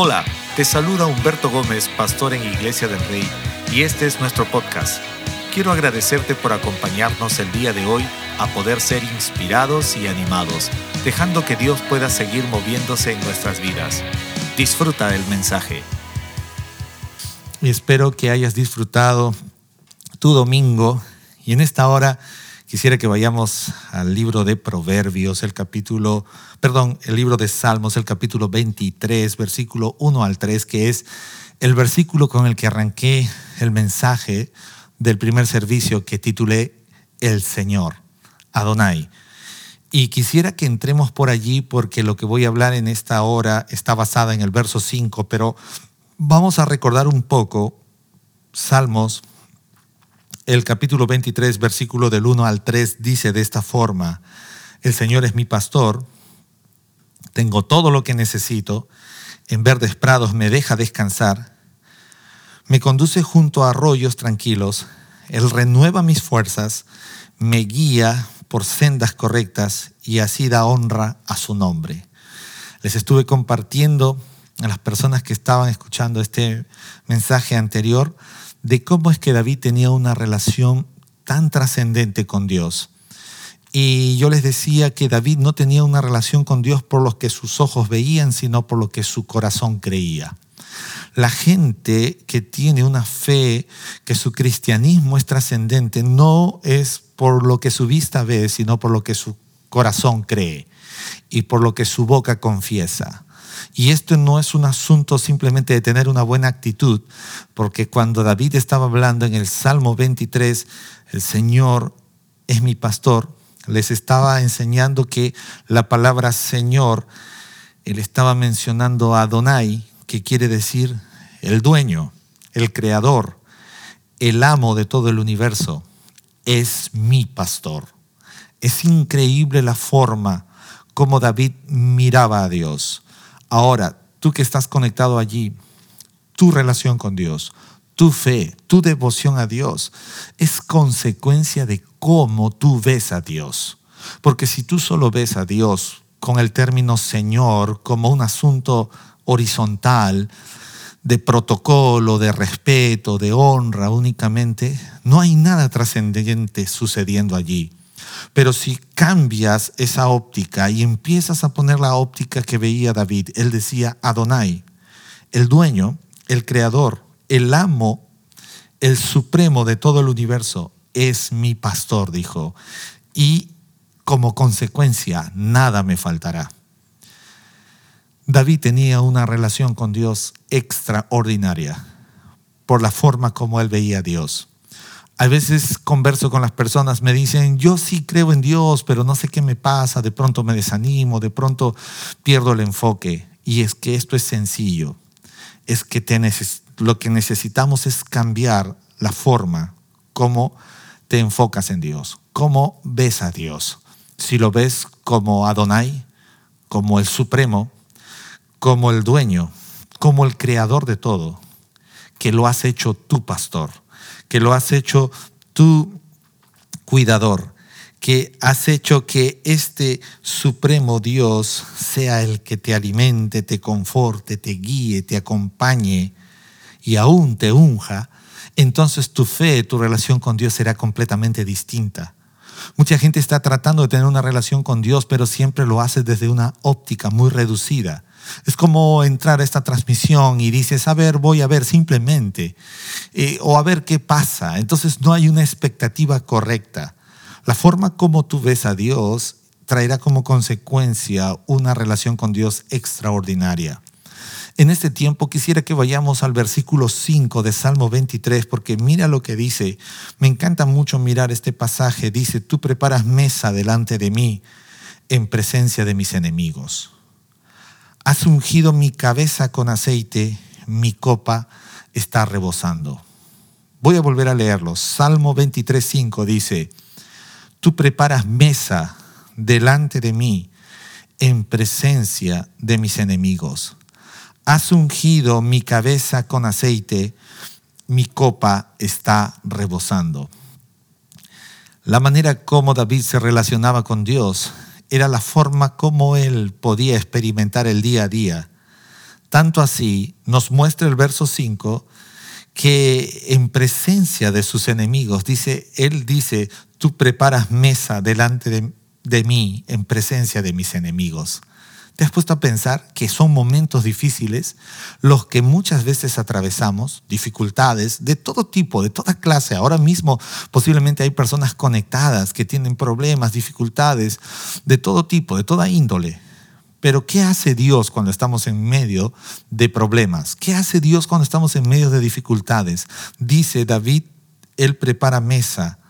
Hola, te saluda Humberto Gómez, pastor en Iglesia del Rey, y este es nuestro podcast. Quiero agradecerte por acompañarnos el día de hoy a poder ser inspirados y animados, dejando que Dios pueda seguir moviéndose en nuestras vidas. Disfruta el mensaje. Espero que hayas disfrutado tu domingo y en esta hora quisiera que vayamos al libro de Proverbios, el capítulo, perdón, el libro de Salmos, el capítulo 23, versículo 1 al 3, que es el versículo con el que arranqué el mensaje del primer servicio que titulé El Señor, Adonai. Y quisiera que entremos por allí porque lo que voy a hablar en esta hora está basada en el verso 5, pero vamos a recordar un poco Salmos el capítulo 23, versículo del 1 al 3 dice de esta forma, el Señor es mi pastor, tengo todo lo que necesito, en verdes prados me deja descansar, me conduce junto a arroyos tranquilos, Él renueva mis fuerzas, me guía por sendas correctas y así da honra a su nombre. Les estuve compartiendo a las personas que estaban escuchando este mensaje anterior de cómo es que David tenía una relación tan trascendente con Dios. Y yo les decía que David no tenía una relación con Dios por lo que sus ojos veían, sino por lo que su corazón creía. La gente que tiene una fe, que su cristianismo es trascendente, no es por lo que su vista ve, sino por lo que su corazón cree y por lo que su boca confiesa. Y esto no es un asunto simplemente de tener una buena actitud, porque cuando David estaba hablando en el Salmo 23, el Señor es mi pastor, les estaba enseñando que la palabra Señor, él estaba mencionando a Adonai, que quiere decir el dueño, el creador, el amo de todo el universo, es mi pastor. Es increíble la forma como David miraba a Dios. Ahora, tú que estás conectado allí, tu relación con Dios, tu fe, tu devoción a Dios, es consecuencia de cómo tú ves a Dios. Porque si tú solo ves a Dios con el término Señor como un asunto horizontal, de protocolo, de respeto, de honra únicamente, no hay nada trascendente sucediendo allí. Pero si cambias esa óptica y empiezas a poner la óptica que veía David, él decía Adonai, el dueño, el creador, el amo, el supremo de todo el universo, es mi pastor, dijo. Y como consecuencia, nada me faltará. David tenía una relación con Dios extraordinaria por la forma como él veía a Dios. A veces converso con las personas, me dicen, yo sí creo en Dios, pero no sé qué me pasa, de pronto me desanimo, de pronto pierdo el enfoque. Y es que esto es sencillo, es que lo que necesitamos es cambiar la forma como te enfocas en Dios, cómo ves a Dios. Si lo ves como Adonai, como el Supremo, como el dueño, como el creador de todo, que lo has hecho tu pastor que lo has hecho tu cuidador, que has hecho que este supremo Dios sea el que te alimente, te conforte, te guíe, te acompañe y aún te unja, entonces tu fe, tu relación con Dios será completamente distinta. Mucha gente está tratando de tener una relación con Dios, pero siempre lo hace desde una óptica muy reducida. Es como entrar a esta transmisión y dices, a ver, voy a ver simplemente, eh, o a ver qué pasa. Entonces no hay una expectativa correcta. La forma como tú ves a Dios traerá como consecuencia una relación con Dios extraordinaria. En este tiempo quisiera que vayamos al versículo 5 de Salmo 23, porque mira lo que dice. Me encanta mucho mirar este pasaje. Dice, tú preparas mesa delante de mí en presencia de mis enemigos. Has ungido mi cabeza con aceite, mi copa está rebosando. Voy a volver a leerlo. Salmo 23.5 dice, tú preparas mesa delante de mí en presencia de mis enemigos. Has ungido mi cabeza con aceite, mi copa está rebosando. La manera como David se relacionaba con Dios era la forma como él podía experimentar el día a día Tanto así nos muestra el verso 5 que en presencia de sus enemigos, dice, él dice, tú preparas mesa delante de, de mí en presencia de mis enemigos. ¿Te has puesto a pensar que son momentos difíciles los que muchas veces atravesamos, dificultades de todo tipo, de toda clase? Ahora mismo posiblemente hay personas conectadas que tienen problemas, dificultades de todo tipo, de toda índole. Pero ¿qué hace Dios cuando estamos en medio de problemas? ¿Qué hace Dios cuando estamos en medio de dificultades? Dice David, Él prepara mesa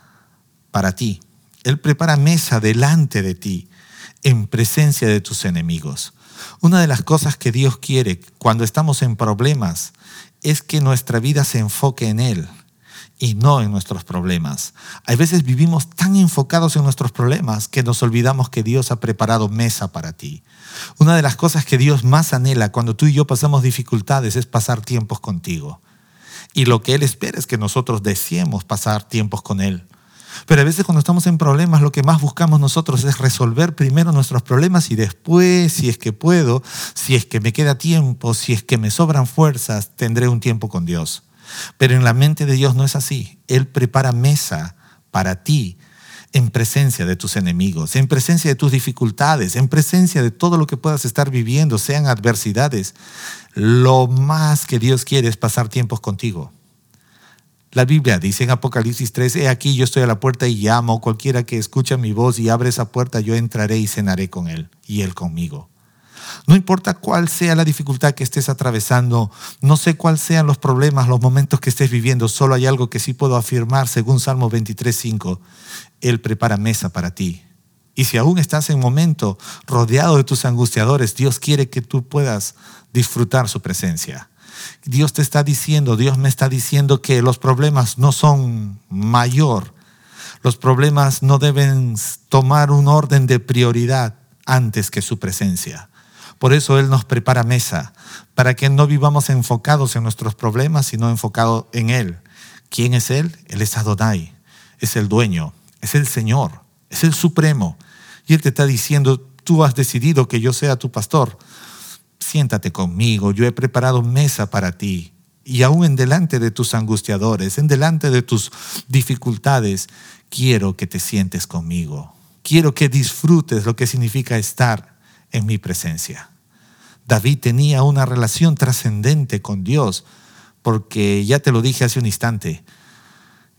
para ti. Él prepara mesa delante de ti en presencia de tus enemigos. Una de las cosas que Dios quiere cuando estamos en problemas es que nuestra vida se enfoque en Él y no en nuestros problemas. Hay veces vivimos tan enfocados en nuestros problemas que nos olvidamos que Dios ha preparado mesa para ti. Una de las cosas que Dios más anhela cuando tú y yo pasamos dificultades es pasar tiempos contigo. Y lo que Él espera es que nosotros deseemos pasar tiempos con Él. Pero a veces cuando estamos en problemas, lo que más buscamos nosotros es resolver primero nuestros problemas y después, si es que puedo, si es que me queda tiempo, si es que me sobran fuerzas, tendré un tiempo con Dios. Pero en la mente de Dios no es así. Él prepara mesa para ti en presencia de tus enemigos, en presencia de tus dificultades, en presencia de todo lo que puedas estar viviendo, sean adversidades. Lo más que Dios quiere es pasar tiempos contigo. La Biblia dice en Apocalipsis 3, he aquí yo estoy a la puerta y llamo, cualquiera que escucha mi voz y abre esa puerta, yo entraré y cenaré con él y él conmigo. No importa cuál sea la dificultad que estés atravesando, no sé cuáles sean los problemas, los momentos que estés viviendo, solo hay algo que sí puedo afirmar según Salmo 23.5. Él prepara mesa para ti. Y si aún estás en momento rodeado de tus angustiadores, Dios quiere que tú puedas disfrutar su presencia. Dios te está diciendo, Dios me está diciendo que los problemas no son mayor. Los problemas no deben tomar un orden de prioridad antes que su presencia. Por eso Él nos prepara mesa, para que no vivamos enfocados en nuestros problemas, sino enfocados en Él. ¿Quién es Él? Él es Adonai, es el dueño, es el Señor, es el Supremo. Y Él te está diciendo, tú has decidido que yo sea tu pastor. Siéntate conmigo, yo he preparado mesa para ti. Y aún en delante de tus angustiadores, en delante de tus dificultades, quiero que te sientes conmigo. Quiero que disfrutes lo que significa estar en mi presencia. David tenía una relación trascendente con Dios, porque ya te lo dije hace un instante,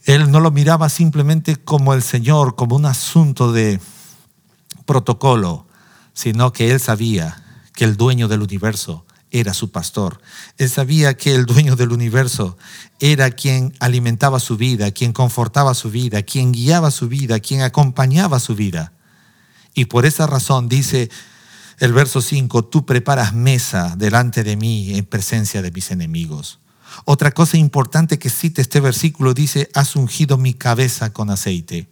él no lo miraba simplemente como el Señor, como un asunto de protocolo, sino que él sabía que el dueño del universo era su pastor. Él sabía que el dueño del universo era quien alimentaba su vida, quien confortaba su vida, quien guiaba su vida, quien acompañaba su vida. Y por esa razón dice, el verso 5, tú preparas mesa delante de mí en presencia de mis enemigos. Otra cosa importante que cita este versículo dice, has ungido mi cabeza con aceite.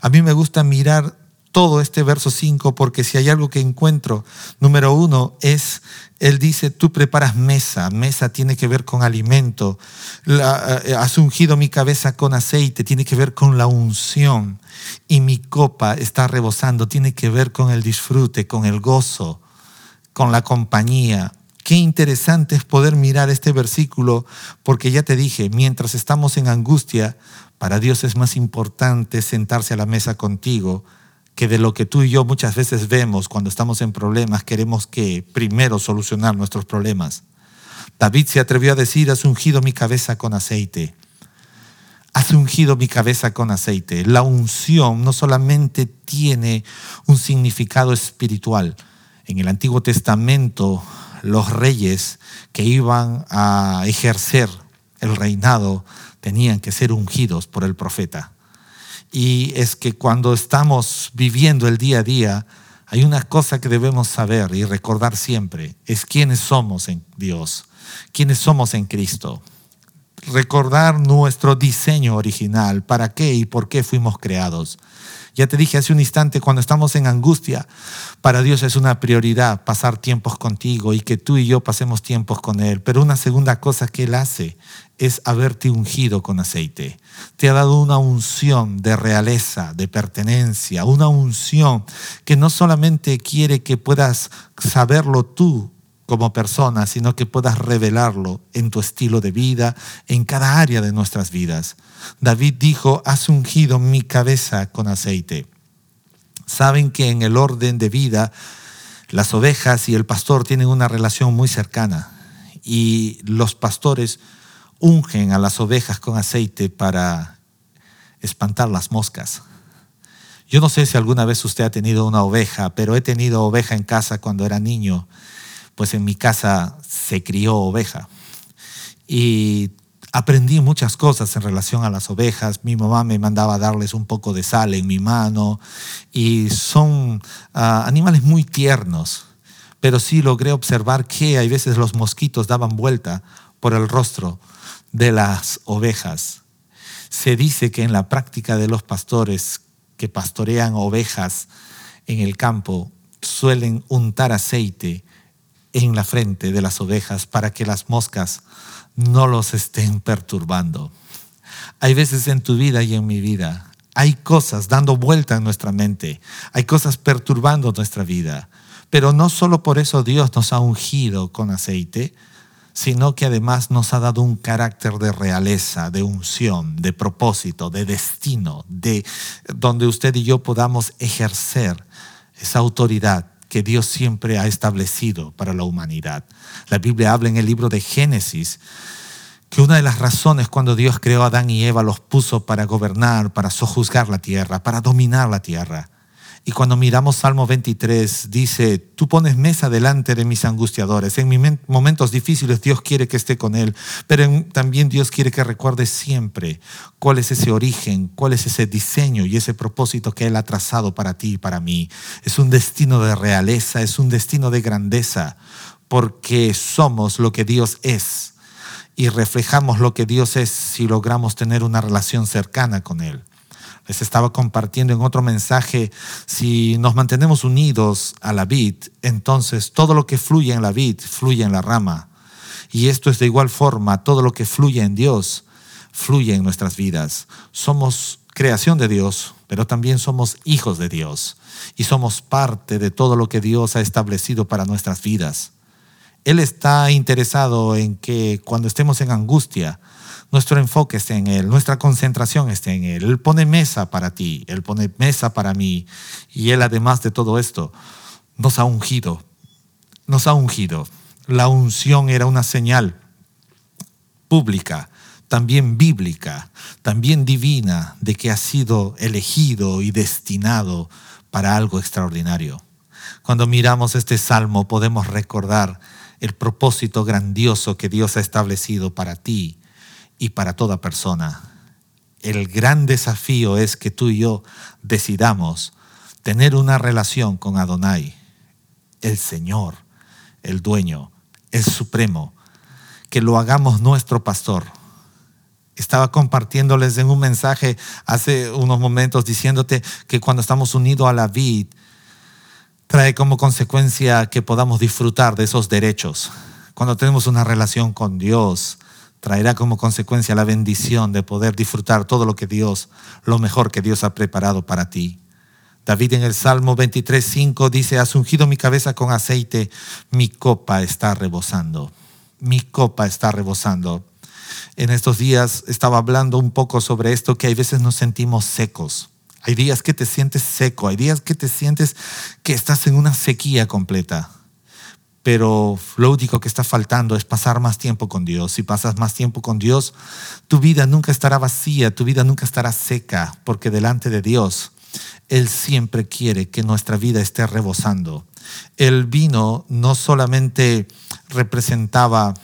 A mí me gusta mirar todo este verso 5 porque si hay algo que encuentro, número uno es, él dice, tú preparas mesa, mesa tiene que ver con alimento, eh, has ungido mi cabeza con aceite, tiene que ver con la unción y mi copa está rebosando, tiene que ver con el disfrute, con el gozo, con la compañía. Qué interesante es poder mirar este versículo porque ya te dije, mientras estamos en angustia, para Dios es más importante sentarse a la mesa contigo que de lo que tú y yo muchas veces vemos cuando estamos en problemas, queremos que primero solucionar nuestros problemas. David se atrevió a decir, has ungido mi cabeza con aceite. Has ungido mi cabeza con aceite. La unción no solamente tiene un significado espiritual. En el Antiguo Testamento, los reyes que iban a ejercer el reinado tenían que ser ungidos por el profeta. Y es que cuando estamos viviendo el día a día, hay una cosa que debemos saber y recordar siempre, es quiénes somos en Dios, quiénes somos en Cristo. Recordar nuestro diseño original, para qué y por qué fuimos creados. Ya te dije hace un instante, cuando estamos en angustia, para Dios es una prioridad pasar tiempos contigo y que tú y yo pasemos tiempos con Él. Pero una segunda cosa que Él hace es haberte ungido con aceite. Te ha dado una unción de realeza, de pertenencia, una unción que no solamente quiere que puedas saberlo tú, como persona, sino que puedas revelarlo en tu estilo de vida, en cada área de nuestras vidas. David dijo, has ungido mi cabeza con aceite. Saben que en el orden de vida, las ovejas y el pastor tienen una relación muy cercana y los pastores ungen a las ovejas con aceite para espantar las moscas. Yo no sé si alguna vez usted ha tenido una oveja, pero he tenido oveja en casa cuando era niño pues en mi casa se crió oveja. Y aprendí muchas cosas en relación a las ovejas. Mi mamá me mandaba darles un poco de sal en mi mano y son ah, animales muy tiernos, pero sí logré observar que hay veces los mosquitos daban vuelta por el rostro de las ovejas. Se dice que en la práctica de los pastores que pastorean ovejas en el campo suelen untar aceite en la frente de las ovejas para que las moscas no los estén perturbando. Hay veces en tu vida y en mi vida, hay cosas dando vuelta en nuestra mente, hay cosas perturbando nuestra vida, pero no solo por eso Dios nos ha ungido con aceite, sino que además nos ha dado un carácter de realeza, de unción, de propósito, de destino, de donde usted y yo podamos ejercer esa autoridad que Dios siempre ha establecido para la humanidad. La Biblia habla en el libro de Génesis que una de las razones cuando Dios creó a Adán y Eva los puso para gobernar, para sojuzgar la tierra, para dominar la tierra. Y cuando miramos Salmo 23, dice, tú pones mesa delante de mis angustiadores. En mis momentos difíciles Dios quiere que esté con él, pero también Dios quiere que recuerde siempre cuál es ese origen, cuál es ese diseño y ese propósito que Él ha trazado para ti y para mí. Es un destino de realeza, es un destino de grandeza, porque somos lo que Dios es y reflejamos lo que Dios es si logramos tener una relación cercana con Él les estaba compartiendo en otro mensaje, si nos mantenemos unidos a la vid, entonces todo lo que fluye en la vid fluye en la rama. Y esto es de igual forma, todo lo que fluye en Dios fluye en nuestras vidas. Somos creación de Dios, pero también somos hijos de Dios y somos parte de todo lo que Dios ha establecido para nuestras vidas. Él está interesado en que cuando estemos en angustia, nuestro enfoque esté en Él, nuestra concentración esté en Él. Él pone mesa para ti, Él pone mesa para mí. Y Él, además de todo esto, nos ha ungido. Nos ha ungido. La unción era una señal pública, también bíblica, también divina, de que ha sido elegido y destinado para algo extraordinario. Cuando miramos este salmo podemos recordar el propósito grandioso que Dios ha establecido para ti y para toda persona. El gran desafío es que tú y yo decidamos tener una relación con Adonai, el Señor, el dueño, el supremo, que lo hagamos nuestro pastor. Estaba compartiéndoles en un mensaje hace unos momentos diciéndote que cuando estamos unidos a la vid, trae como consecuencia que podamos disfrutar de esos derechos. Cuando tenemos una relación con Dios, traerá como consecuencia la bendición de poder disfrutar todo lo que Dios, lo mejor que Dios ha preparado para ti. David en el Salmo 23.5 dice, has ungido mi cabeza con aceite, mi copa está rebosando. Mi copa está rebosando. En estos días estaba hablando un poco sobre esto, que hay veces nos sentimos secos. Hay días que te sientes seco, hay días que te sientes que estás en una sequía completa pero lo único que está faltando es pasar más tiempo con Dios. Si pasas más tiempo con Dios, tu vida nunca estará vacía, tu vida nunca estará seca, porque delante de Dios, Él siempre quiere que nuestra vida esté rebosando. El vino no solamente representaba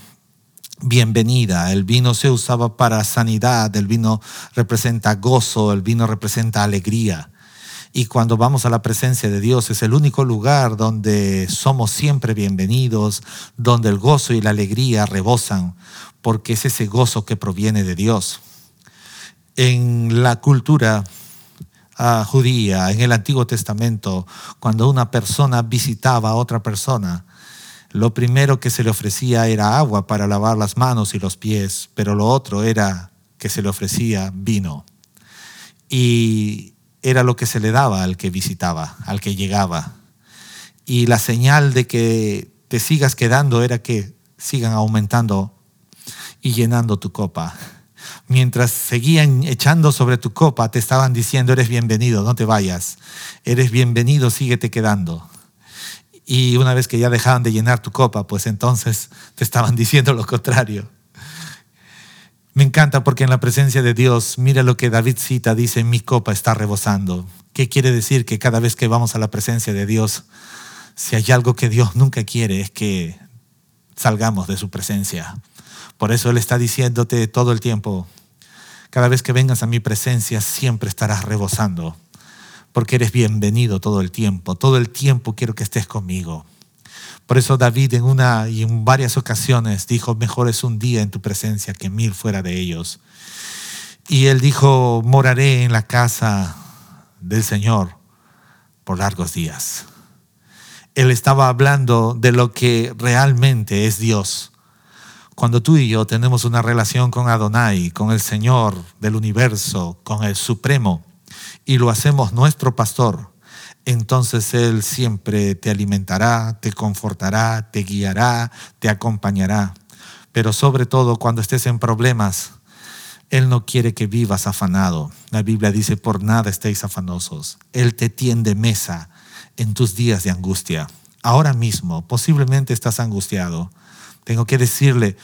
bienvenida, el vino se usaba para sanidad, el vino representa gozo, el vino representa alegría. Y cuando vamos a la presencia de Dios es el único lugar donde somos siempre bienvenidos, donde el gozo y la alegría rebosan, porque es ese gozo que proviene de Dios. En la cultura ah, judía, en el Antiguo Testamento, cuando una persona visitaba a otra persona, lo primero que se le ofrecía era agua para lavar las manos y los pies, pero lo otro era que se le ofrecía vino. Y era lo que se le daba al que visitaba, al que llegaba. Y la señal de que te sigas quedando era que sigan aumentando y llenando tu copa. Mientras seguían echando sobre tu copa, te estaban diciendo, eres bienvenido, no te vayas. Eres bienvenido, síguete quedando. Y una vez que ya dejaban de llenar tu copa, pues entonces te estaban diciendo lo contrario. Me encanta porque en la presencia de Dios, mira lo que David cita, dice, mi copa está rebosando. ¿Qué quiere decir? Que cada vez que vamos a la presencia de Dios, si hay algo que Dios nunca quiere es que salgamos de su presencia. Por eso Él está diciéndote todo el tiempo, cada vez que vengas a mi presencia siempre estarás rebosando, porque eres bienvenido todo el tiempo, todo el tiempo quiero que estés conmigo. Por eso David en una y en varias ocasiones dijo, mejor es un día en tu presencia que mil fuera de ellos. Y él dijo, moraré en la casa del Señor por largos días. Él estaba hablando de lo que realmente es Dios. Cuando tú y yo tenemos una relación con Adonai, con el Señor del universo, con el Supremo, y lo hacemos nuestro pastor, entonces Él siempre te alimentará, te confortará, te guiará, te acompañará. Pero sobre todo cuando estés en problemas, Él no quiere que vivas afanado. La Biblia dice, por nada estéis afanosos. Él te tiende mesa en tus días de angustia. Ahora mismo, posiblemente estás angustiado. Tengo que decirle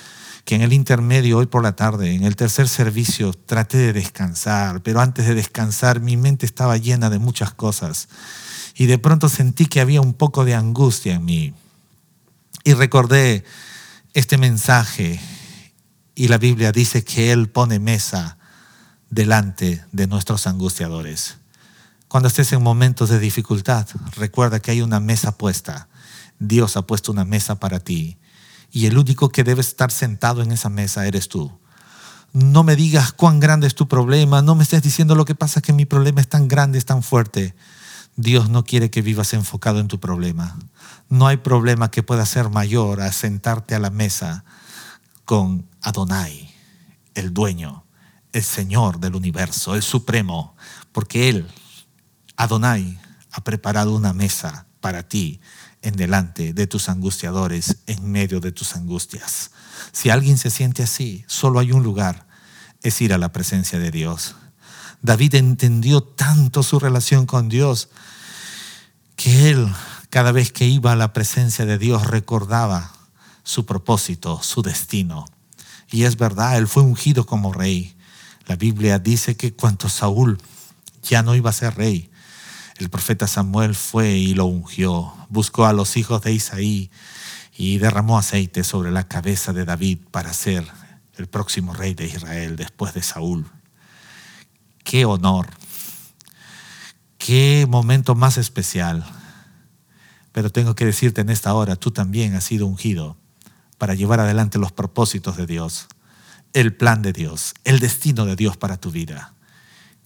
que en el intermedio, hoy por la tarde, en el tercer servicio, traté de descansar, pero antes de descansar mi mente estaba llena de muchas cosas y de pronto sentí que había un poco de angustia en mí. Y recordé este mensaje y la Biblia dice que Él pone mesa delante de nuestros angustiadores. Cuando estés en momentos de dificultad, recuerda que hay una mesa puesta. Dios ha puesto una mesa para ti. Y el único que debe estar sentado en esa mesa eres tú. No me digas cuán grande es tu problema, no me estés diciendo lo que pasa que mi problema es tan grande, es tan fuerte. Dios no quiere que vivas enfocado en tu problema. No hay problema que pueda ser mayor a sentarte a la mesa con Adonai, el dueño, el Señor del universo, el Supremo, porque Él, Adonai, ha preparado una mesa para ti en delante de tus angustiadores, en medio de tus angustias. Si alguien se siente así, solo hay un lugar, es ir a la presencia de Dios. David entendió tanto su relación con Dios que él, cada vez que iba a la presencia de Dios, recordaba su propósito, su destino. Y es verdad, él fue ungido como rey. La Biblia dice que cuando Saúl ya no iba a ser rey, el profeta Samuel fue y lo ungió, buscó a los hijos de Isaí y derramó aceite sobre la cabeza de David para ser el próximo rey de Israel después de Saúl. Qué honor, qué momento más especial. Pero tengo que decirte en esta hora, tú también has sido ungido para llevar adelante los propósitos de Dios, el plan de Dios, el destino de Dios para tu vida.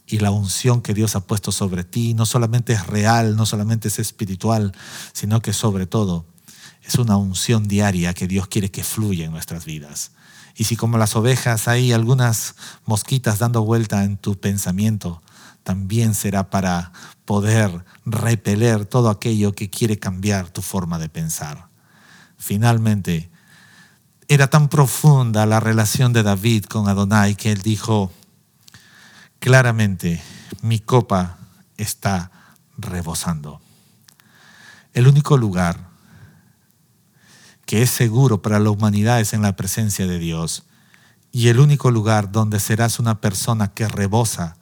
Y la unción que Dios ha puesto sobre ti no solamente es real, no solamente es espiritual, sino que sobre todo es una unción diaria que Dios quiere que fluya en nuestras vidas. Y si como las ovejas hay algunas mosquitas dando vuelta en tu pensamiento, también será para poder repeler todo aquello que quiere cambiar tu forma de pensar. Finalmente, era tan profunda la relación de David con Adonai que él dijo, claramente, mi copa está rebosando. El único lugar que es seguro para la humanidad es en la presencia de Dios. Y el único lugar donde serás una persona que rebosa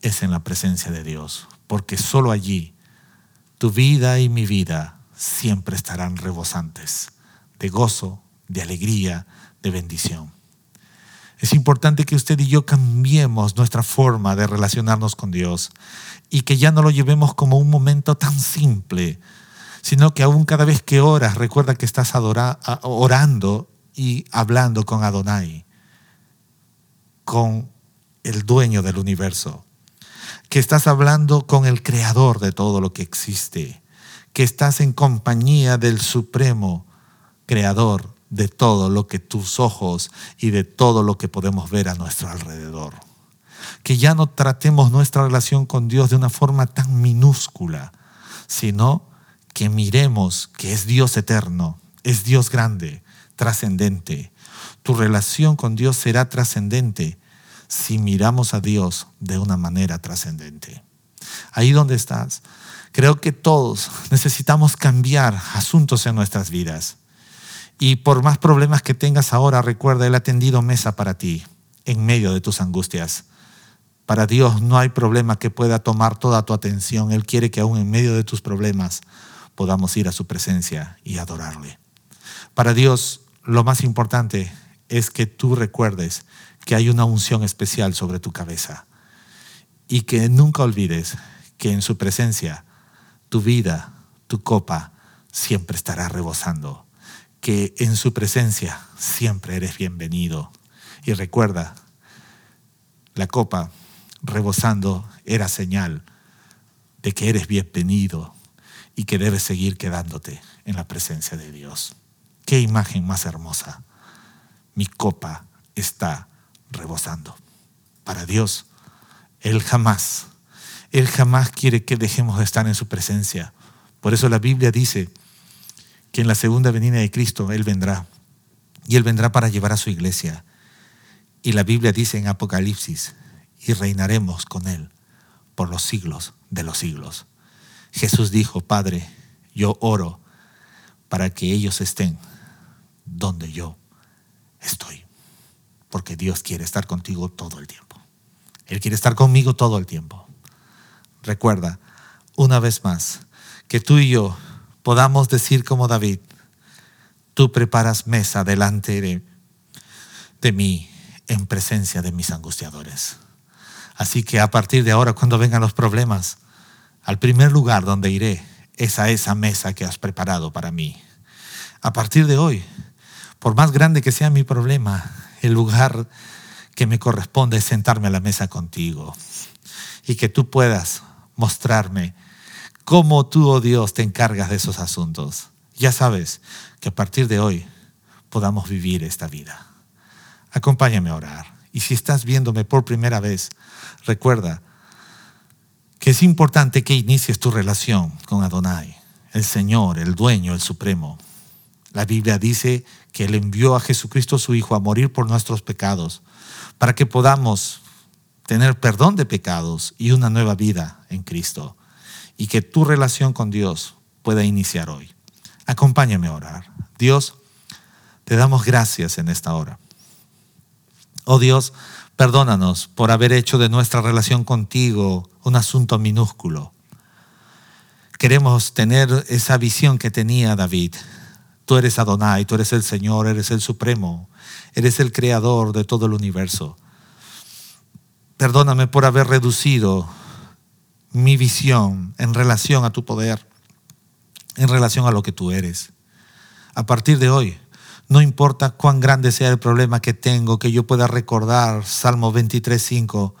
es en la presencia de Dios. Porque solo allí tu vida y mi vida siempre estarán rebosantes de gozo, de alegría, de bendición. Es importante que usted y yo cambiemos nuestra forma de relacionarnos con Dios y que ya no lo llevemos como un momento tan simple, sino que aún cada vez que oras, recuerda que estás orando y hablando con Adonai, con el dueño del universo, que estás hablando con el creador de todo lo que existe, que estás en compañía del supremo creador de todo lo que tus ojos y de todo lo que podemos ver a nuestro alrededor. Que ya no tratemos nuestra relación con Dios de una forma tan minúscula, sino que miremos que es Dios eterno, es Dios grande, trascendente. Tu relación con Dios será trascendente si miramos a Dios de una manera trascendente. Ahí donde estás, creo que todos necesitamos cambiar asuntos en nuestras vidas. Y por más problemas que tengas ahora, recuerda, Él ha tendido mesa para ti en medio de tus angustias. Para Dios no hay problema que pueda tomar toda tu atención. Él quiere que aún en medio de tus problemas podamos ir a su presencia y adorarle. Para Dios lo más importante es que tú recuerdes que hay una unción especial sobre tu cabeza y que nunca olvides que en su presencia tu vida, tu copa, siempre estará rebosando, que en su presencia siempre eres bienvenido. Y recuerda, la copa rebosando era señal de que eres bienvenido y que debes seguir quedándote en la presencia de Dios. Qué imagen más hermosa. Mi copa está rebosando. Para Dios, Él jamás, Él jamás quiere que dejemos de estar en su presencia. Por eso la Biblia dice que en la segunda venida de Cristo Él vendrá. Y Él vendrá para llevar a su iglesia. Y la Biblia dice en Apocalipsis, y reinaremos con Él por los siglos de los siglos. Jesús dijo, Padre, yo oro para que ellos estén donde yo estoy porque Dios quiere estar contigo todo el tiempo. Él quiere estar conmigo todo el tiempo. Recuerda, una vez más, que tú y yo podamos decir como David, tú preparas mesa delante de, mí en presencia de mis angustiadores. Así que a partir de ahora, cuando vengan los problemas, al primer lugar donde iré es a esa mesa que has preparado para mí. A partir de hoy, por más grande que sea mi problema, el lugar que me corresponde es sentarme a la mesa contigo y que tú puedas mostrarme cómo tú, oh Dios, te encargas de esos asuntos. Ya sabes que a partir de hoy podamos vivir esta vida. Acompáñame a orar. Y si estás viéndome por primera vez, recuerda que es importante que inicies tu relación con Adonai, el Señor, el dueño, el supremo. La Biblia dice que Él envió a Jesucristo su Hijo a morir por nuestros pecados, para que podamos tener perdón de pecados y una nueva vida en Cristo, y que tu relación con Dios pueda iniciar hoy. Acompáñame a orar. Dios, te damos gracias en esta hora. Oh Dios, perdónanos por haber hecho de nuestra relación contigo un asunto minúsculo. Queremos tener esa visión que tenía David Tú eres Adonai, tú eres el Señor, eres el Supremo, eres el Creador de todo el universo. Perdóname por haber reducido mi visión en relación a tu poder, en relación a lo que tú eres. A partir de hoy, no importa cuán grande sea el problema que tengo, que yo pueda recordar Salmo 23.5,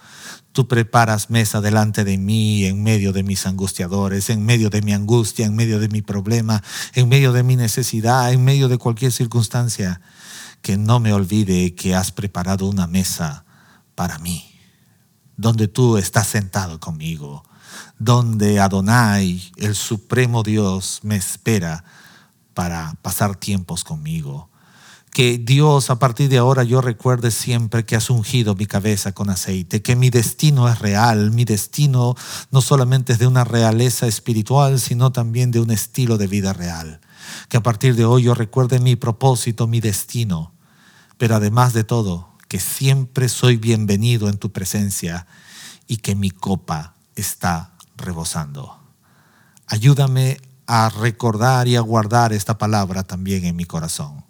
Tú preparas mesa delante de mí en medio de mis angustiadores, en medio de mi angustia, en medio de mi problema, en medio de mi necesidad, en medio de cualquier circunstancia. Que no me olvide que has preparado una mesa para mí, donde tú estás sentado conmigo, donde Adonai, el supremo Dios, me espera para pasar tiempos conmigo que Dios a partir de ahora yo recuerde siempre que has ungido mi cabeza con aceite, que mi destino es real, mi destino no solamente es de una realeza espiritual, sino también de un estilo de vida real. Que a partir de hoy yo recuerde mi propósito, mi destino, pero además de todo, que siempre soy bienvenido en tu presencia y que mi copa está rebosando. Ayúdame a recordar y a guardar esta palabra también en mi corazón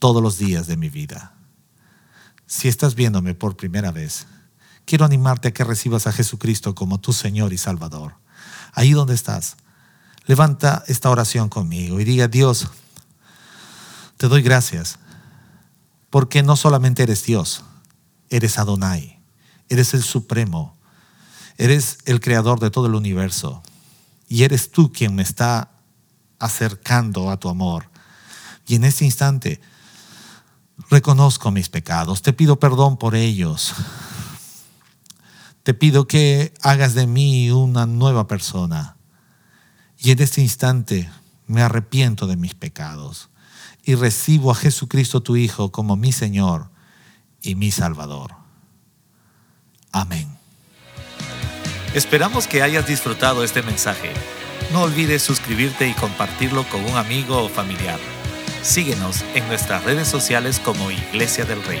todos los días de mi vida. Si estás viéndome por primera vez, quiero animarte a que recibas a Jesucristo como tu Señor y Salvador. Ahí donde estás, levanta esta oración conmigo y diga, Dios, te doy gracias, porque no solamente eres Dios, eres Adonai, eres el Supremo, eres el Creador de todo el universo, y eres tú quien me está acercando a tu amor. Y en este instante reconozco mis pecados, te pido perdón por ellos. Te pido que hagas de mí una nueva persona. Y en este instante me arrepiento de mis pecados. y recibo a Jesucristo tu Hijo como mi Señor y mi Salvador. Amén. Esperamos que hayas disfrutado este mensaje. No olvides suscribirte y compartirlo con un amigo o familiar. Síguenos en nuestras redes sociales como Iglesia del Rey.